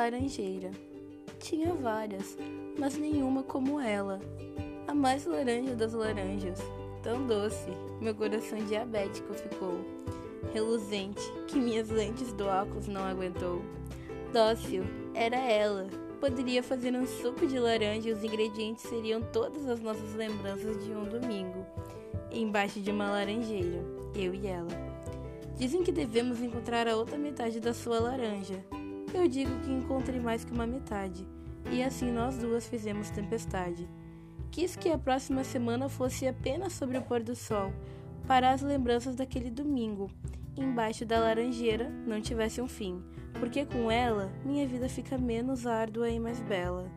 laranjeira. Tinha várias, mas nenhuma como ela. A mais laranja das laranjas. Tão doce, meu coração diabético ficou. Reluzente, que minhas lentes do óculos não aguentou. Dócil, era ela. Poderia fazer um suco de laranja e os ingredientes seriam todas as nossas lembranças de um domingo. Embaixo de uma laranjeira, eu e ela. Dizem que devemos encontrar a outra metade da sua laranja. Eu digo que encontrei mais que uma metade, e assim nós duas fizemos tempestade. Quis que a próxima semana fosse apenas sobre o pôr do sol, para as lembranças daquele domingo, embaixo da laranjeira, não tivesse um fim, porque com ela minha vida fica menos árdua e mais bela.